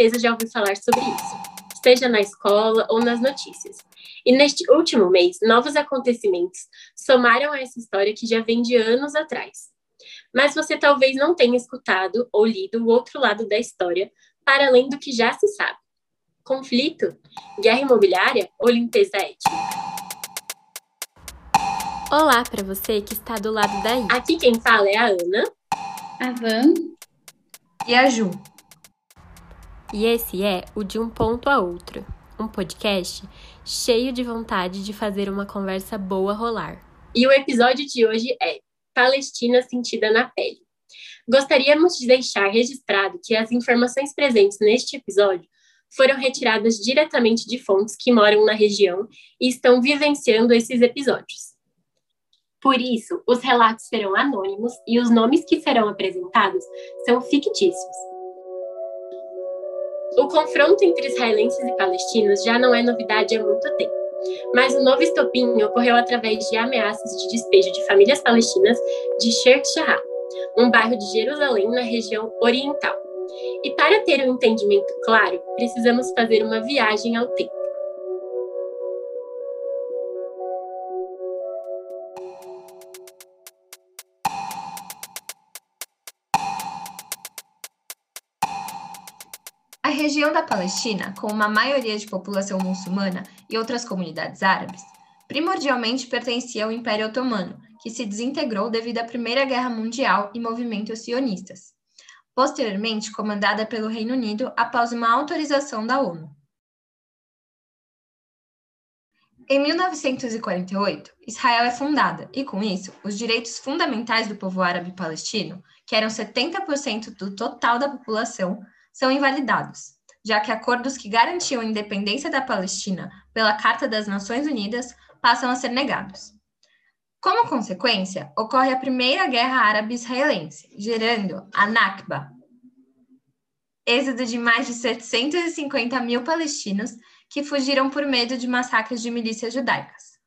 certeza já ouviu falar sobre isso, seja na escola ou nas notícias. E neste último mês, novos acontecimentos somaram a essa história que já vem de anos atrás. Mas você talvez não tenha escutado ou lido o outro lado da história, para além do que já se sabe. Conflito? Guerra imobiliária ou limpeza étnica? Olá para você que está do lado daí. Aqui quem fala é a Ana, a Van e a Ju. E esse é o De Um Ponto a Outro, um podcast cheio de vontade de fazer uma conversa boa rolar. E o episódio de hoje é Palestina Sentida na Pele. Gostaríamos de deixar registrado que as informações presentes neste episódio foram retiradas diretamente de fontes que moram na região e estão vivenciando esses episódios. Por isso, os relatos serão anônimos e os nomes que serão apresentados são fictícios. O confronto entre israelenses e palestinos já não é novidade há muito tempo, mas o novo estopim ocorreu através de ameaças de despejo de famílias palestinas de Sheikh Jarrah, um bairro de Jerusalém na região oriental. E para ter um entendimento claro, precisamos fazer uma viagem ao tempo. Da Palestina, com uma maioria de população muçulmana e outras comunidades árabes, primordialmente pertencia ao Império Otomano, que se desintegrou devido à Primeira Guerra Mundial e movimentos sionistas. Posteriormente, comandada pelo Reino Unido após uma autorização da ONU. Em 1948, Israel é fundada e, com isso, os direitos fundamentais do povo árabe palestino, que eram 70% do total da população, são invalidados, já que acordos que garantiam a independência da Palestina pela Carta das Nações Unidas passam a ser negados. Como consequência, ocorre a Primeira Guerra Árabe-Israelense, gerando a Nakba, êxodo de mais de 750 mil palestinos que fugiram por medo de massacres de milícias judaicas.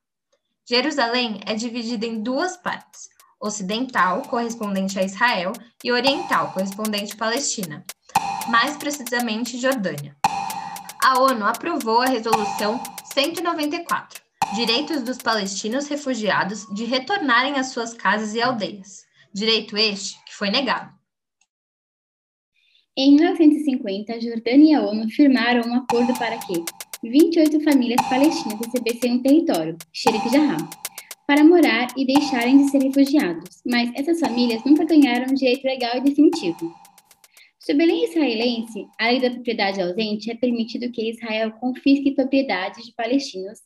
Jerusalém é dividida em duas partes, ocidental, correspondente a Israel, e oriental, correspondente à Palestina, mais precisamente Jordânia. A ONU aprovou a Resolução 194, Direitos dos Palestinos Refugiados de retornarem às suas casas e aldeias. Direito este que foi negado. Em 1950, a Jordânia e a ONU firmaram um acordo para que 28 famílias palestinas recebessem um território, Sheikh Jarrah, para morar e deixarem de ser refugiados, mas essas famílias nunca ganharam um direito legal e definitivo. Sob a lei israelense, a lei da propriedade ausente é permitido que Israel confisque propriedades de palestinos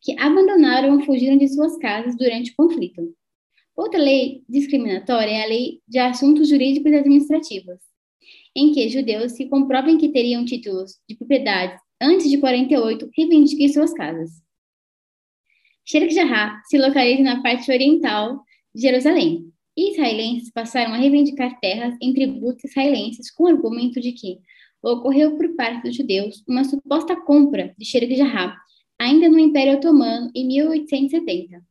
que abandonaram ou fugiram de suas casas durante o conflito. Outra lei discriminatória é a Lei de Assuntos Jurídicos e Administrativos, em que judeus que comprovem que teriam títulos de propriedade antes de 48 reivindiquem suas casas. Sheikh Jarrah se localiza na parte oriental de Jerusalém, israelenses passaram a reivindicar terras em tributos israelenses com o argumento de que ocorreu por parte dos judeus uma suposta compra de Sheikh ainda no Império Otomano, em 1870.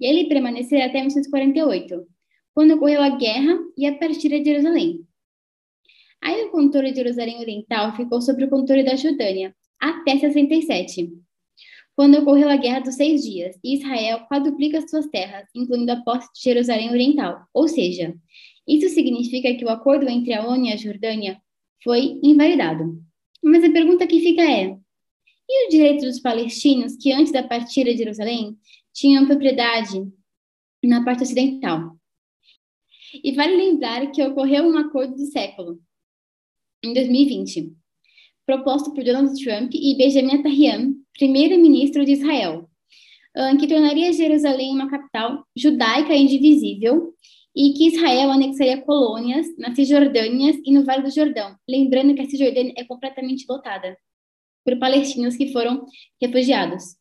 E ele permanecerá até 1948, quando ocorreu a guerra e a partida de Jerusalém. Aí o controle de Jerusalém Oriental ficou sob o controle da Jordânia, até 67 quando ocorreu a Guerra dos Seis Dias, e Israel quadruplica suas terras, incluindo a posse de Jerusalém Oriental. Ou seja, isso significa que o acordo entre a ONU e a Jordânia foi invalidado. Mas a pergunta que fica é: e os direitos dos palestinos que antes da partida de Jerusalém tinham propriedade na parte ocidental? E vale lembrar que ocorreu um acordo do século, em 2020, proposto por Donald Trump e Benjamin Netanyahu primeiro-ministro de Israel, que tornaria Jerusalém uma capital judaica indivisível e que Israel anexaria colônias na Cisjordânia e no Vale do Jordão, lembrando que a Cisjordânia é completamente lotada por palestinos que foram refugiados.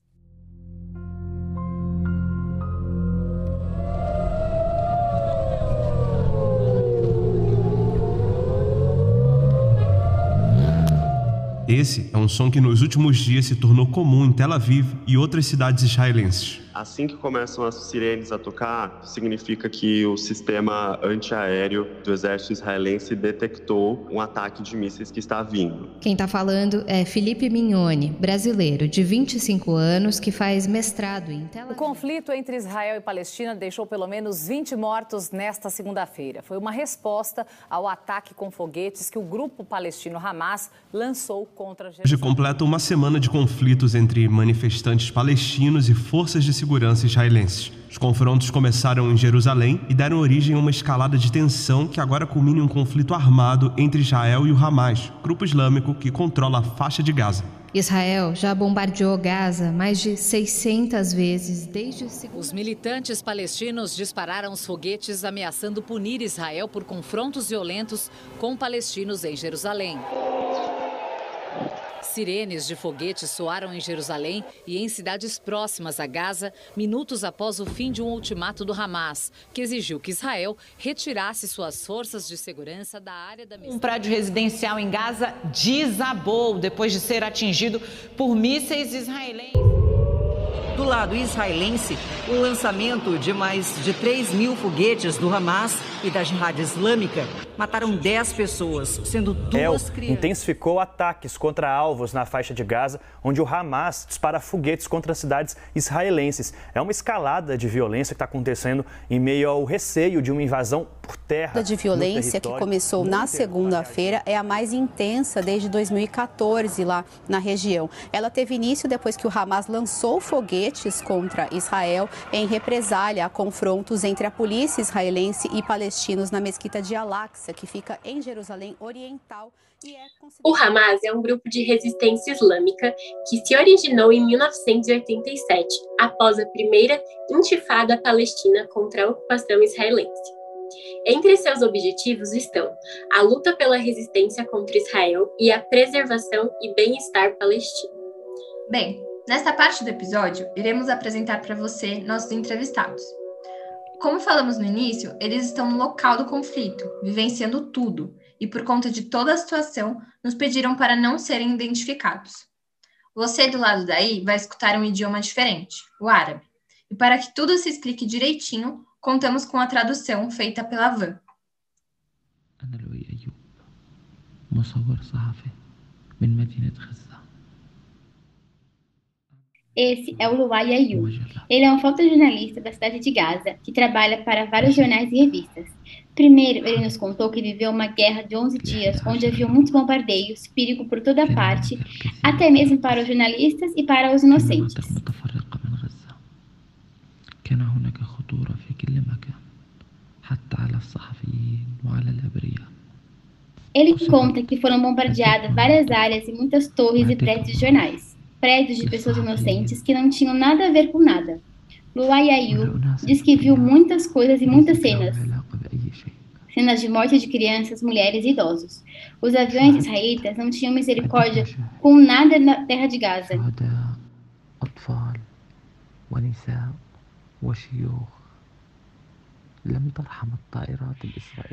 Esse é um som que nos últimos dias se tornou comum em Tel Aviv e outras cidades israelenses. Assim que começam as sirenes a tocar, significa que o sistema antiaéreo do exército israelense detectou um ataque de mísseis que está vindo. Quem está falando é Felipe Mignoni, brasileiro de 25 anos que faz mestrado em Tel O conflito entre Israel e Palestina deixou pelo menos 20 mortos nesta segunda-feira. Foi uma resposta ao ataque com foguetes que o grupo palestino Hamas lançou contra Jerusalém. Hoje completa uma semana de conflitos entre manifestantes palestinos e forças de segurança israelenses. Os confrontos começaram em Jerusalém e deram origem a uma escalada de tensão que agora culmina em um conflito armado entre Israel e o Hamas, grupo islâmico que controla a faixa de Gaza. Israel já bombardeou Gaza mais de 600 vezes desde o Os militantes palestinos dispararam os foguetes ameaçando punir Israel por confrontos violentos com palestinos em Jerusalém. Sirenes de foguetes soaram em Jerusalém e em cidades próximas a Gaza, minutos após o fim de um ultimato do Hamas, que exigiu que Israel retirasse suas forças de segurança da área da Um prédio residencial em Gaza desabou depois de ser atingido por mísseis israelenses. Do lado israelense, o lançamento de mais de 3 mil foguetes do Hamas e da Jihad Islâmica mataram 10 pessoas, sendo duas El crianças. intensificou ataques contra alvos na faixa de Gaza, onde o Hamas dispara foguetes contra cidades israelenses. É uma escalada de violência que está acontecendo em meio ao receio de uma invasão por terra. A de violência que começou na segunda-feira é a mais intensa desde 2014 lá na região. Ela teve início depois que o Hamas lançou foguetes contra Israel em represália a confrontos entre a polícia israelense e palestinos na mesquita de Al-Aqsa, que fica em Jerusalém Oriental. É o Hamas é um grupo de resistência islâmica que se originou em 1987, após a primeira intifada palestina contra a ocupação israelense. Entre seus objetivos estão a luta pela resistência contra Israel e a preservação e bem-estar palestino. Bem, Nesta parte do episódio, iremos apresentar para você nossos entrevistados. Como falamos no início, eles estão no local do conflito, vivenciando tudo, e por conta de toda a situação, nos pediram para não serem identificados. Você do lado daí vai escutar um idioma diferente, o árabe. E para que tudo se explique direitinho, contamos com a tradução feita pela Van. Esse é o Luai Ayu. Ele é um fotojornalista da cidade de Gaza, que trabalha para vários jornais e revistas. Primeiro, ele nos contou que viveu uma guerra de 11 dias, onde havia muitos bombardeios, perigo por toda parte, até mesmo para os jornalistas e para os inocentes. Ele conta que foram bombardeadas várias áreas e muitas torres e prédios de jornais prédios de pessoas inocentes que não tinham nada a ver com nada. Luayayu diz que viu muitas coisas e muitas cenas. Cenas de morte de crianças, mulheres e idosos. Os aviões israelitas não tinham misericórdia com nada na terra de Gaza.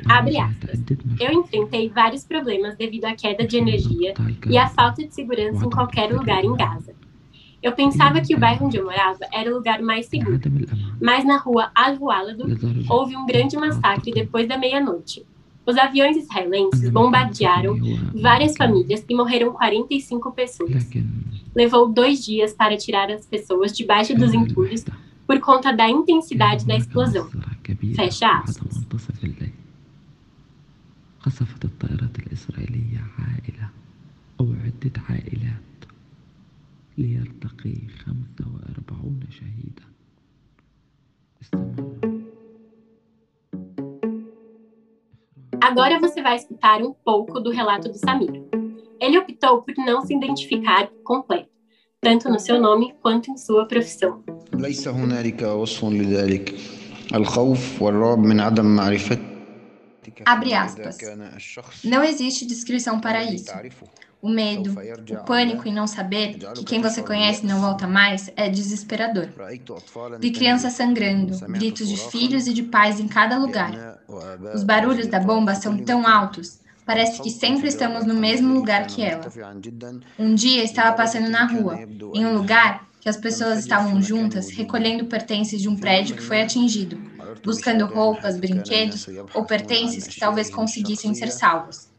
Abre aspas. Eu enfrentei vários problemas devido à queda de energia e à falta de segurança em qualquer lugar em Gaza. Eu pensava que o bairro onde eu morava era o lugar mais seguro, mas na rua Al-Walado houve um grande massacre depois da meia-noite. Os aviões israelenses bombardearam várias famílias e morreram 45 pessoas. Levou dois dias para tirar as pessoas debaixo dos entulhos por conta da intensidade da explosão. Fecha aspas. قصفت الطائرات الإسرائيلية عائلة أو عدة عائلات ليرتقي 45 شهيدا Agora você vai escutar um pouco do relato do Samir. Ele optou por não se identificar completo tanto no seu nome quanto em sua profissão. Abre aspas. Não existe descrição para isso. O medo, o pânico em não saber que quem você conhece não volta mais é desesperador. Vi crianças sangrando, gritos de filhos e de pais em cada lugar. Os barulhos da bomba são tão altos Parece que sempre estamos no mesmo lugar que ela. Um dia estava passando na rua, em um lugar que as pessoas estavam juntas recolhendo pertences de um prédio que foi atingido, buscando roupas, brinquedos ou pertences que talvez conseguissem ser salvos.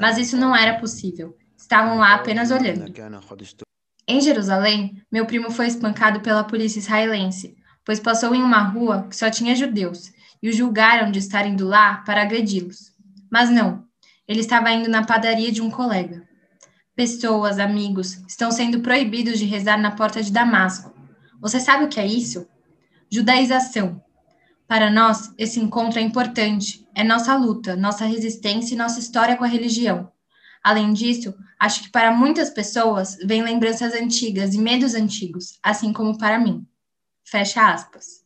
Mas isso não era possível. Estavam lá apenas olhando. Em Jerusalém, meu primo foi espancado pela polícia israelense, pois passou em uma rua que só tinha judeus e o julgaram de estar indo lá para agredi-los. Mas não, ele estava indo na padaria de um colega. Pessoas, amigos, estão sendo proibidos de rezar na porta de Damasco. Você sabe o que é isso? Judaização. Para nós, esse encontro é importante. É nossa luta, nossa resistência e nossa história com a religião. Além disso, acho que para muitas pessoas vem lembranças antigas e medos antigos, assim como para mim. Fecha aspas.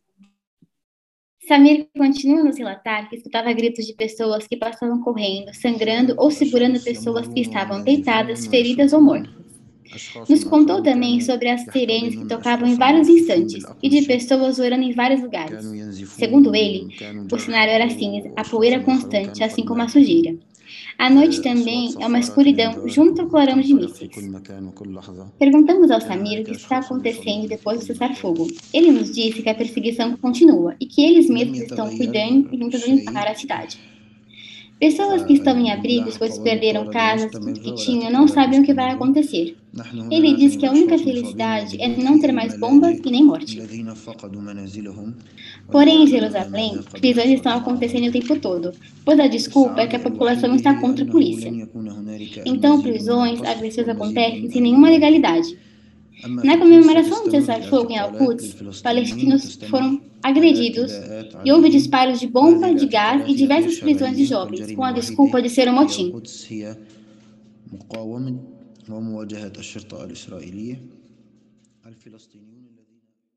Samir continua a nos relatar que escutava gritos de pessoas que passavam correndo, sangrando ou segurando pessoas que estavam deitadas, feridas ou mortas. Nos contou também sobre as sirenes que tocavam em vários instantes e de pessoas orando em vários lugares. Segundo ele, o cenário era cinza, a poeira constante, assim como a sujeira. A noite também é uma escuridão junto ao clarão de mísseis. Perguntamos ao Samir o que está acontecendo depois do cessar-fogo. Ele nos disse que a perseguição continua e que eles mesmos estão cuidando e tentando limpar a cidade. Pessoas que estão em abrigos, pois perderam casas, tudo que tinham, não sabem o que vai acontecer. Ele diz que a única felicidade é não ter mais bombas e nem morte. Porém, em Jerusalém, prisões estão acontecendo o tempo todo, pois a desculpa é que a população está contra a polícia. Então, prisões, agressões acontecem sem nenhuma legalidade. Na comemoração do cessar-fogo em Al-Quds, palestinos foram agredidos e houve disparos de bomba, de gás e diversas prisões de jovens, com a desculpa de ser um motim.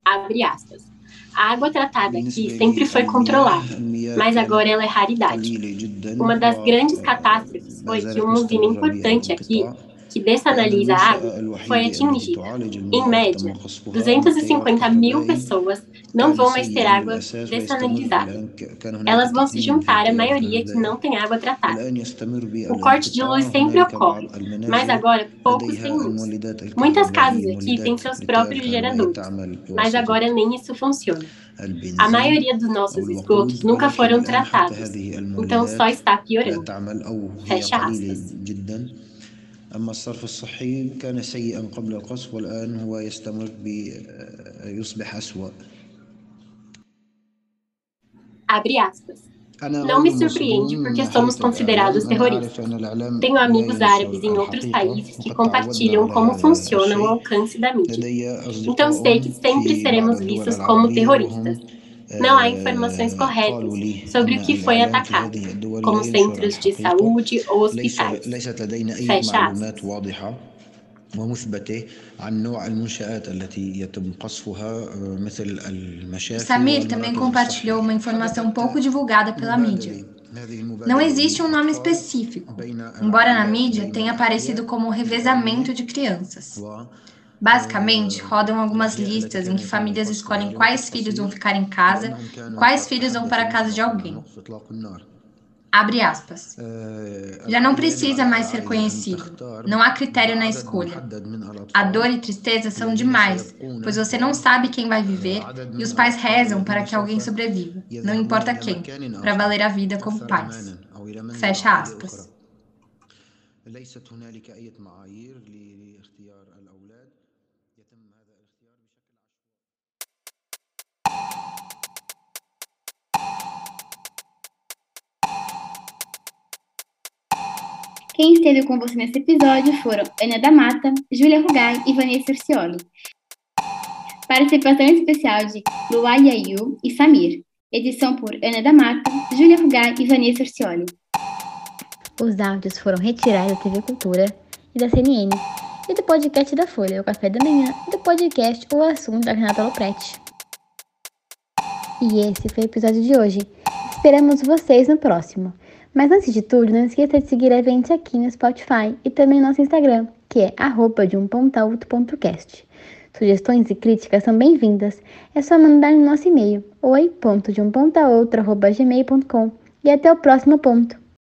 Abre aspas. A água tratada aqui sempre foi controlada, mas agora ela é raridade. Uma das grandes catástrofes foi que um usina importante aqui que dessanaliza a água foi atingida. Em média, 250 mil pessoas não vão mais ter água dessanalizada. Elas vão se juntar à maioria que não tem água tratada. O corte de luz sempre ocorre, mas agora poucos têm luz. Muitas casas aqui têm seus próprios geradores, mas agora nem isso funciona. A maioria dos nossos esgotos nunca foram tratados, então só está piorando. Fecha aspas. أما الصرف الصحي كان سيئا قبل القصف والآن هو يستمر يصبح أسوأ Abre aspas. Não me surpreende porque somos considerados terroristas. Tenho amigos árabes em outros países que compartilham como funciona o alcance da mídia. Então sei que sempre seremos vistos como terroristas não há informações corretas sobre o que foi atacado, como centros de saúde ou hospitais. Fecha aspas. ومثبتة عن نوع المنشآت التي يتم قصفها مثل المشافي Samir também compartilhou uma informação pouco divulgada pela mídia. Não existe um nome específico, embora na mídia tenha aparecido como revezamento de crianças. Basicamente, rodam algumas listas em que famílias escolhem quais filhos vão ficar em casa e quais filhos vão para a casa de alguém. Abre aspas. Já não precisa mais ser conhecido. Não há critério na escolha. A dor e tristeza são demais, pois você não sabe quem vai viver e os pais rezam para que alguém sobreviva, não importa quem, para valer a vida como pais. Fecha aspas. Quem esteve com você nesse episódio foram Ana da Mata, Júlia Rugai e Vanessa Urcioli. Participação especial de Luá Yayu e Samir. Edição por Ana da Mata, Júlia Rugai e Vanessa Urcioli. Os áudios foram retirados da TV Cultura e da CNN e do podcast da Folha, o Café da Manhã, e do podcast O Assunto da Renata Lopretti. E esse foi o episódio de hoje. Esperamos vocês no próximo. Mas antes de tudo, não esqueça de seguir a gente aqui no Spotify e também no nosso Instagram, que é arroba de um cast. Sugestões e críticas são bem-vindas. É só mandar no nosso e-mail, oi.deumpontaoutro.gmail.com e até o próximo ponto.